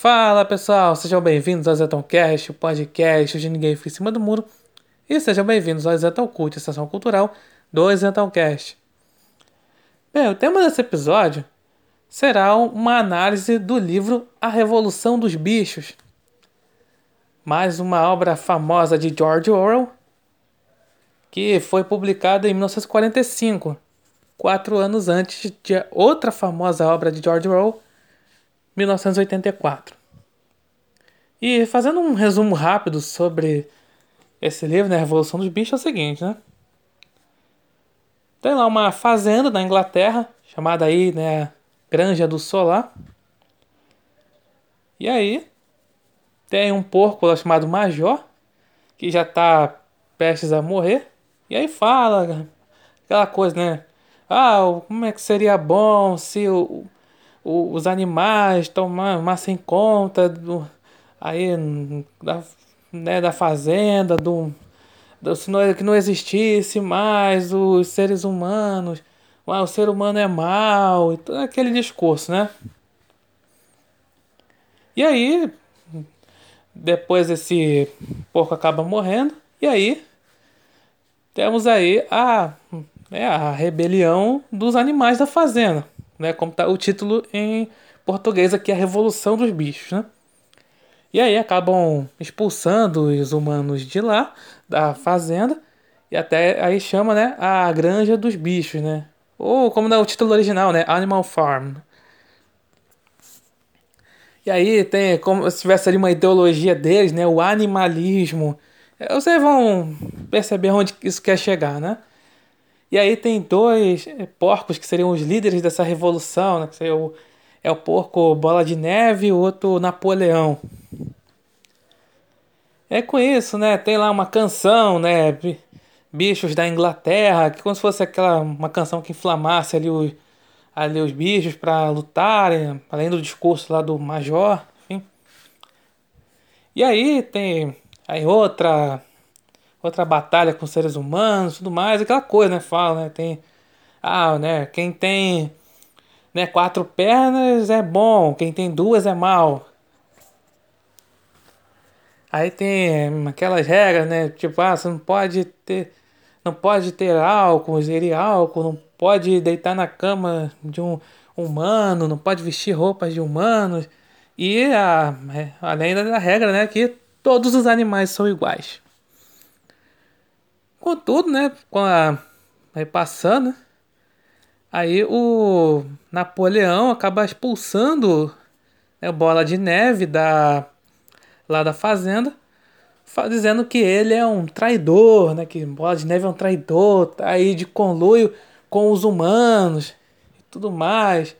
Fala pessoal, sejam bem-vindos ao Zetoncast, o podcast de Ninguém Fica em Cima do Muro. E sejam bem-vindos ao Zetão Cult, a estação cultural do Zetoncast. Bem, o tema desse episódio será uma análise do livro A Revolução dos Bichos. Mais uma obra famosa de George Orwell, que foi publicada em 1945, quatro anos antes de outra famosa obra de George Orwell, 1984. E fazendo um resumo rápido sobre esse livro, né, A Revolução dos Bichos, é o seguinte, né? Tem lá uma fazenda na Inglaterra, chamada aí, né, Granja do Solar. E aí, tem um porco lá chamado Major, que já tá prestes a morrer. E aí fala aquela coisa, né? Ah, como é que seria bom se o, o, os animais tomassem conta do, aí, da, né, da fazenda, do, do, se não, que não existisse mais os seres humanos, ah, o ser humano é mau, e todo aquele discurso, né? E aí, depois esse porco acaba morrendo, e aí temos aí a, é, a rebelião dos animais da fazenda né? Como tá o título em português aqui, a Revolução dos Bichos, né? E aí acabam expulsando os humanos de lá, da fazenda, e até aí chama, né, a Granja dos Bichos, né? Ou como é o título original, né, Animal Farm. E aí tem como se tivesse ali uma ideologia deles, né, o animalismo. Vocês vão perceber onde isso quer chegar, né? E aí tem dois eh, porcos que seriam os líderes dessa revolução, né? Que seria o, é o porco Bola de Neve e o outro Napoleão. É com isso, né? Tem lá uma canção, né? Bichos da Inglaterra, que como se fosse aquela uma canção que inflamasse ali os, ali os bichos para lutarem, além do discurso lá do Major, enfim. E aí tem aí outra outra batalha com seres humanos, tudo mais, aquela coisa, né? Fala, né? Tem ah, né, quem tem né, quatro pernas é bom, quem tem duas é mal. Aí tem aquelas regras, né? Tipo, ah, você não pode ter não pode ter álcool, ingerir álcool, não pode deitar na cama de um humano, não pode vestir roupas de humanos. E a, é, além da regra, né, que todos os animais são iguais. Contudo, né, com a passando, aí o Napoleão acaba expulsando né, Bola de Neve da lá da fazenda, dizendo que ele é um traidor, né, que Bola de Neve é um traidor, tá aí de conluio com os humanos e tudo mais.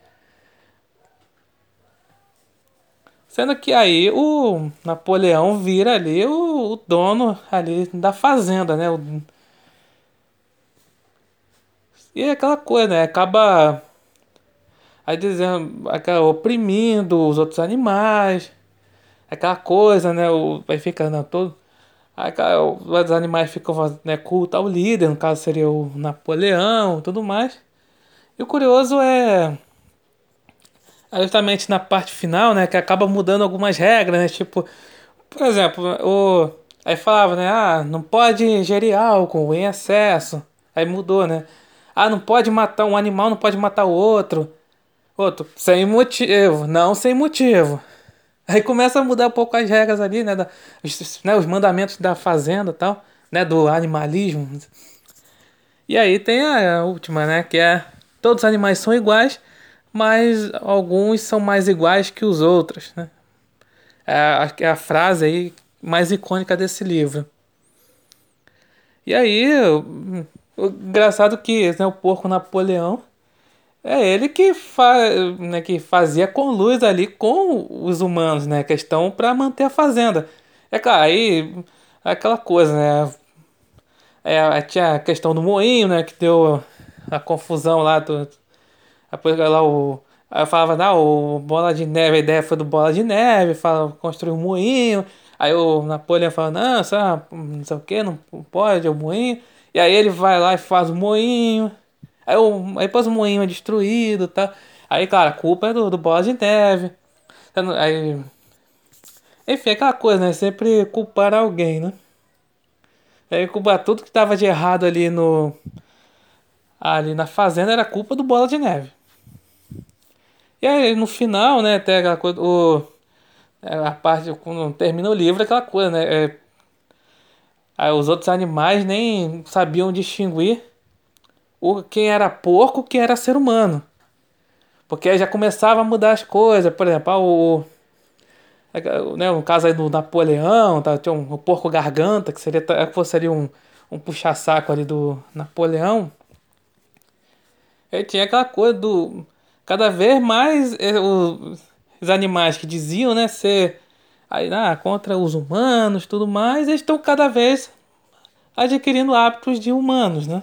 Sendo que aí o Napoleão vira ali o, o dono ali da fazenda, né? O, e é aquela coisa, né? Acaba aí dizendo, acaba oprimindo os outros animais. Aquela coisa, né? O, vai ficando todo. Aí os animais ficam né, culto ao líder, no caso seria o Napoleão tudo mais. E o curioso é é justamente na parte final, né, que acaba mudando algumas regras, né, tipo, por exemplo, o aí falava, né, ah, não pode ingerir álcool em excesso. Aí mudou, né? Ah, não pode matar um animal, não pode matar o outro. Outro, sem motivo, não sem motivo. Aí começa a mudar um pouco as regras ali, né, da, os, né, os mandamentos da fazenda, tal, né, do animalismo. E aí tem a última, né, que é todos os animais são iguais mas alguns são mais iguais que os outros. Né? É, é a frase aí mais icônica desse livro. E aí, o, engraçado que né, o porco Napoleão é ele que, fa, né, que fazia com luz ali com os humanos, né? Questão para manter a fazenda. É claro, aí aquela coisa, né? É, tinha a questão do moinho, né? Que deu a confusão lá do, depois lá o. Aí eu falava, não, o Bola de Neve, a ideia foi do Bola de Neve, fala, construir um moinho. Aí o Napoleão fala, não, sabe, não sei o que, não pode, é o moinho. E aí ele vai lá e faz o moinho. Aí, o, aí depois o moinho é destruído, tá? Aí, cara, a culpa é do, do Bola de Neve. Aí Enfim, aquela coisa, né? Sempre culpar alguém, né? É, culpar tudo que tava de errado ali no. Ali na fazenda era culpa do Bola de Neve. E aí no final, né, tem aquela coisa. O, é, a parte. Quando termina o livro, aquela coisa, né? É, aí os outros animais nem sabiam distinguir o, quem era porco quem era ser humano. Porque já começava a mudar as coisas. Por exemplo, ah, o. É, né, no caso aí do Napoleão, tá, tinha um, o porco garganta, que seria, que fosse ali um, um puxa-saco ali do Napoleão. Ele tinha aquela coisa do. Cada vez mais os, os animais que diziam né, ser aí, ah, contra os humanos tudo mais, eles estão cada vez adquirindo hábitos de humanos, né?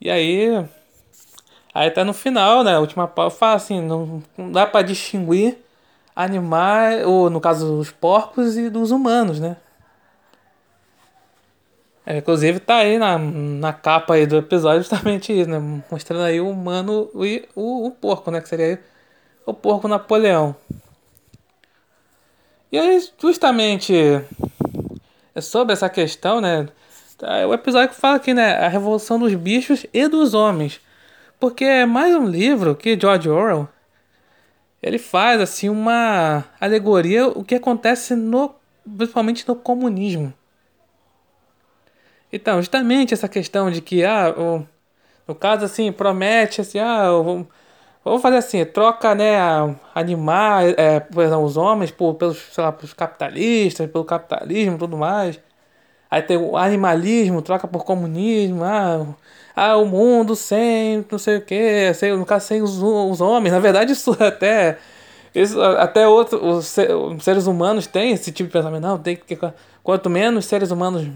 E aí. Aí tá no final, né? A última parte fala assim: não, não dá para distinguir animais, ou no caso, os porcos e dos humanos, né? É, inclusive tá aí na, na capa aí do episódio justamente isso, né? Mostrando aí o humano e o, o porco, né? Que seria o porco Napoleão. E aí, justamente é sobre essa questão, né? É o episódio que fala aqui, né? A revolução dos bichos e dos homens. Porque é mais um livro que George Orwell ele faz assim uma alegoria o que acontece no principalmente no comunismo. Então, justamente essa questão de que ah, o, no caso assim, promete assim, ah, vamos fazer assim, troca, né, animais, é, os homens por pelos, sei lá, pelos capitalistas, pelo capitalismo, tudo mais. Aí tem o animalismo, troca por comunismo, ah, ah o mundo sem não sei o que, sem, no caso sem os, os homens. Na verdade, isso até. Isso, até outro, os, os seres humanos têm esse tipo de pensamento. Não, tem que. Quanto menos seres humanos,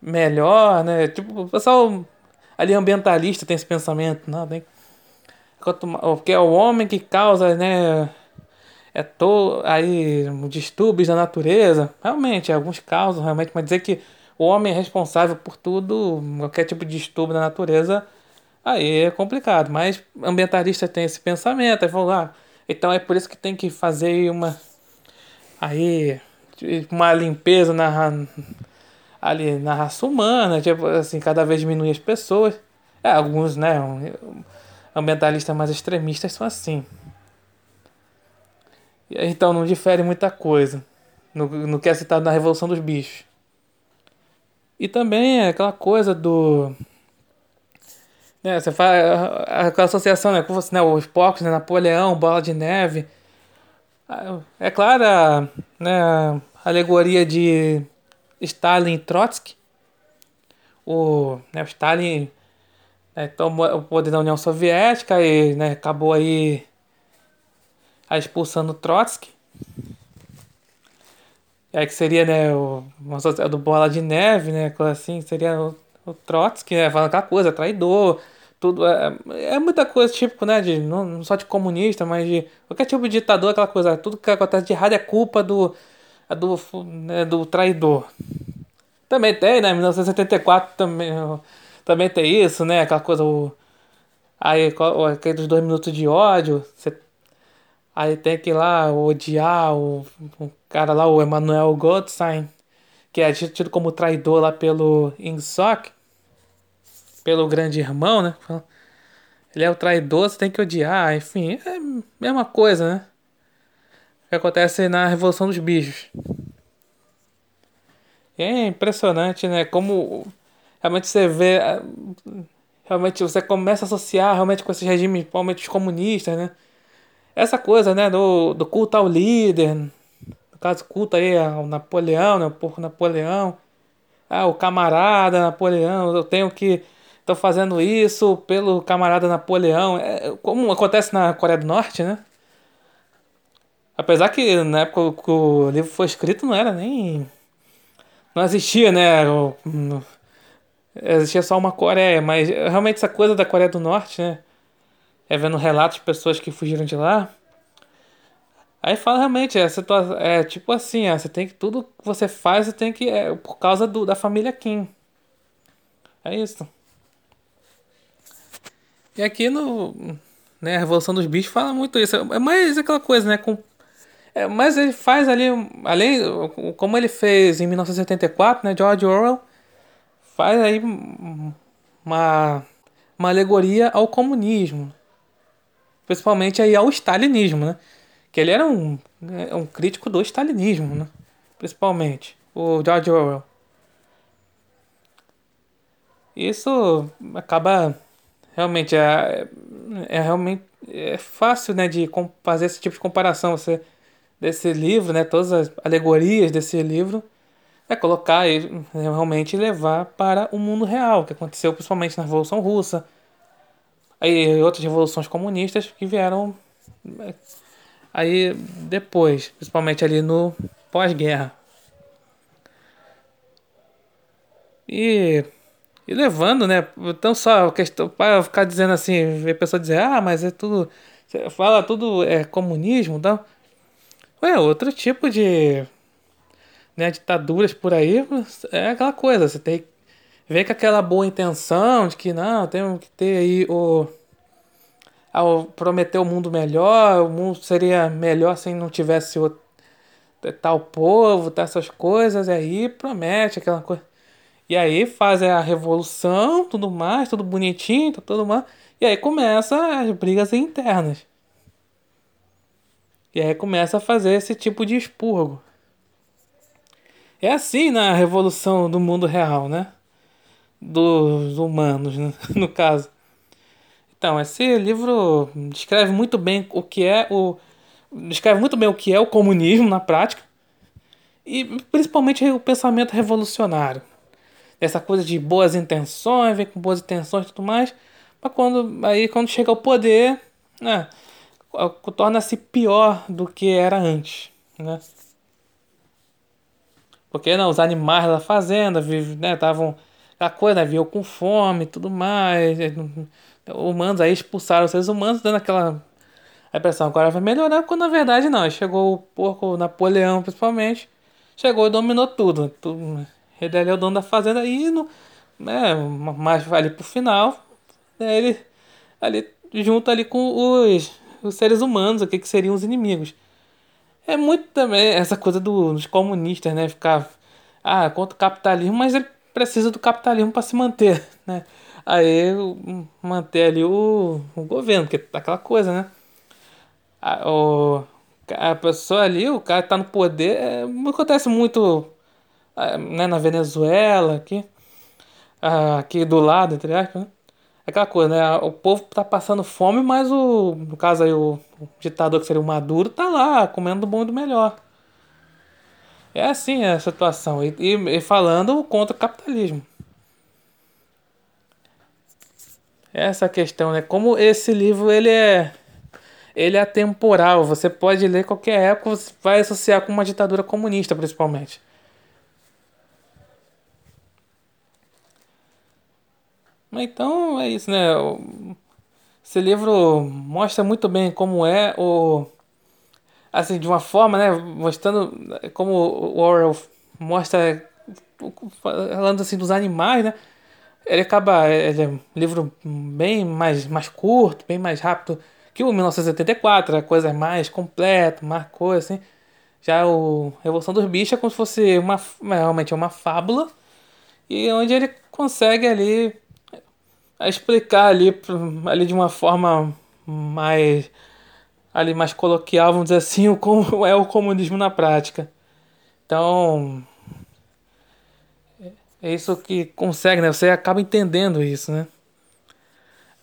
melhor, né? Tipo, o pessoal ali ambientalista tem esse pensamento. Não, tem. Quanto, porque é o homem que causa, né? é to, aí distúrbios da natureza, realmente, alguns casos, realmente, mas dizer que o homem é responsável por tudo, qualquer tipo de distúrbio da natureza, aí é complicado. Mas ambientalista tem esse pensamento, aí falam, ah, então é por isso que tem que fazer uma aí uma limpeza na ali na raça humana, tipo assim, cada vez diminuir as pessoas. É, alguns, né, ambientalistas mais extremistas são assim. Então não difere muita coisa no, no que é citado na Revolução dos Bichos. E também é aquela coisa do. Né, você faz aquela associação né, com você, né, os porcos, né, Napoleão, Bola de Neve. É claro, a, né, a alegoria de Stalin e Trotsky. O, né, o Stalin tomou o poder da União Soviética e né, acabou aí expulsando Trotsky. É que seria, né, o, uma do Bola de Neve, né, assim, seria o, o Trotsky, né, falando aquela coisa, traidor, tudo, é, é muita coisa típico, né, de, não, não só de comunista, mas de qualquer tipo de ditador, aquela coisa, tudo que acontece de errado é culpa do, é do, né, do traidor. Também tem, né, 1974 também, também tem isso, né, aquela coisa, o, aí, aqueles dois minutos de ódio, você Aí tem que ir lá odiar o, o cara lá, o Emmanuel Goldstein, que é tido como traidor lá pelo Ingsoc, pelo grande irmão, né? Ele é o traidor, você tem que odiar, enfim, é a mesma coisa, né? Que acontece na Revolução dos Bichos. É impressionante, né? Como realmente você vê. Realmente você começa a associar realmente com esses regimes, principalmente os comunistas, né? essa coisa, né, do, do culto ao líder, no caso, culto aí ao Napoleão, né, o porco Napoleão, ah, o camarada Napoleão, eu tenho que, estou fazendo isso pelo camarada Napoleão, é, como acontece na Coreia do Norte, né, apesar que na época que o livro foi escrito não era nem, não existia, né, existia só uma Coreia, mas realmente essa coisa da Coreia do Norte, né, é vendo relatos de pessoas que fugiram de lá. Aí fala realmente, é, situação, é tipo assim, é, você tem que. Tudo que você faz, você tem que. É por causa do, da família Kim. É isso. E aqui no. né? A Revolução dos Bichos fala muito isso. É mais aquela coisa, né? Com, é, mas ele faz ali, além, como ele fez em 1984, né? George Orwell faz aí uma, uma alegoria ao comunismo, principalmente aí ao stalinismo, né? Que ele era um, né, um crítico do stalinismo, né? Principalmente, o George Orwell. Isso acaba realmente é, é realmente é fácil, né, de fazer esse tipo de comparação, você desse livro, né, todas as alegorias desse livro, é colocar e realmente levar para o mundo real, que aconteceu principalmente na Revolução Russa, aí outras revoluções comunistas que vieram aí depois, principalmente ali no pós-guerra. E e levando, né? Então só questão para ficar dizendo assim, a pessoa dizer, ah, mas é tudo. Fala tudo é comunismo, então. Ué, outro tipo de. Né, ditaduras por aí é aquela coisa, você tem que ver com aquela boa intenção de que não, temos que ter aí o. Ao prometer o mundo melhor, o mundo seria melhor se não tivesse o, tal povo, tal essas coisas, e aí promete aquela coisa. E aí fazem a revolução, tudo mais, tudo bonitinho, tá tudo mais. E aí começa as brigas internas. E aí começa a fazer esse tipo de expurgo. É assim na revolução do mundo real, né? Dos humanos, né? no caso. Então, esse livro descreve muito bem o que é o descreve muito bem o que é o comunismo na prática e principalmente o pensamento revolucionário essa coisa de boas intenções, vem com boas intenções e tudo mais, mas quando, aí quando chega ao poder, né, torna-se pior do que era antes, né? Porque não, os animais da fazenda né, estavam a coisa, né, viam com fome e tudo mais. Humanos aí expulsaram os seres humanos, dando aquela a impressão agora vai melhorar, quando na verdade não. Chegou o porco Napoleão, principalmente, chegou e dominou tudo. tudo ele é o dono da fazenda e no, né, mais ali pro final, né, ele ali junto ali com os, os seres humanos, o que, que seriam os inimigos. É muito também essa coisa do, dos comunistas, né, ficar ah, contra o capitalismo, mas ele precisa do capitalismo para se manter, né? Aí manter ali o, o governo, porque tá aquela coisa, né? A, o, a pessoa ali, o cara tá no poder, é, acontece muito ah, né, na Venezuela, aqui, ah, aqui do lado, entre aspas, né? Aquela coisa, né? O povo tá passando fome, mas o, no caso aí, o, ditador que seria o Maduro tá lá, comendo do bom e do melhor. É assim a situação. E, e, e falando contra o capitalismo. Essa questão, né? Como esse livro ele é ele é atemporal. Você pode ler qualquer época, você vai associar com uma ditadura comunista, principalmente. Então é isso, né? Esse livro mostra muito bem como é o. Assim, de uma forma, né? Mostrando como o Orwell mostra. Falando assim dos animais, né? Ele acaba. Ele é um livro bem mais, mais curto, bem mais rápido que o 1984, a coisa mais completa, coisa assim. Já o Revolução dos Bichos é como se fosse uma, realmente uma fábula e onde ele consegue ali a explicar ali, ali de uma forma mais ali mais coloquial, vamos dizer assim, o como é o comunismo na prática. Então, é isso que consegue, né? Você acaba entendendo isso, né?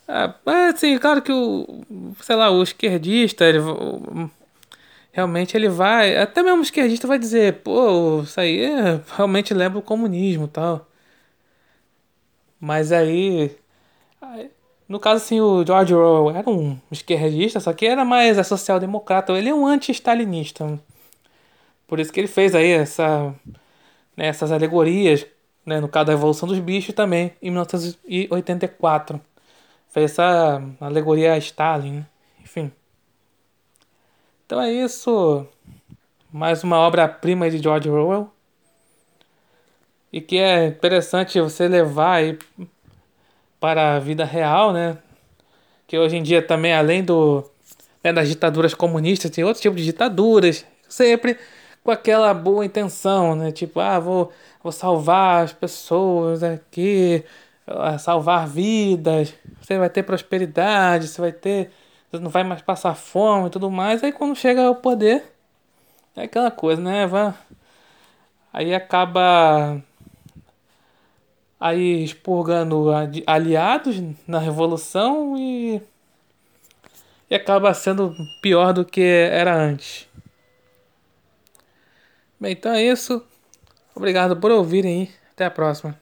É, assim, claro que o, sei lá, o esquerdista, ele, realmente ele vai, até mesmo o esquerdista vai dizer, pô, isso aí é, realmente lembra o comunismo tal. Mas aí no caso, assim, o George Orwell era um esquerdista, só que era mais social-democrata. Ele é um anti-stalinista. Por isso que ele fez aí essa, né, essas alegorias, né, no caso da Revolução dos Bichos também, em 1984. Fez essa alegoria a Stalin, né? enfim. Então é isso. Mais uma obra-prima de George Orwell. E que é interessante você levar aí para a vida real, né? Que hoje em dia também, além do né, das ditaduras comunistas, tem outros tipos de ditaduras, sempre com aquela boa intenção, né? Tipo, ah, vou, vou salvar as pessoas aqui, salvar vidas, você vai ter prosperidade, você vai ter. Você não vai mais passar fome e tudo mais. Aí quando chega ao poder, é aquela coisa, né? Vai, aí acaba aí expurgando aliados na revolução e, e acaba sendo pior do que era antes. Bem, então é isso. Obrigado por ouvirem. Até a próxima.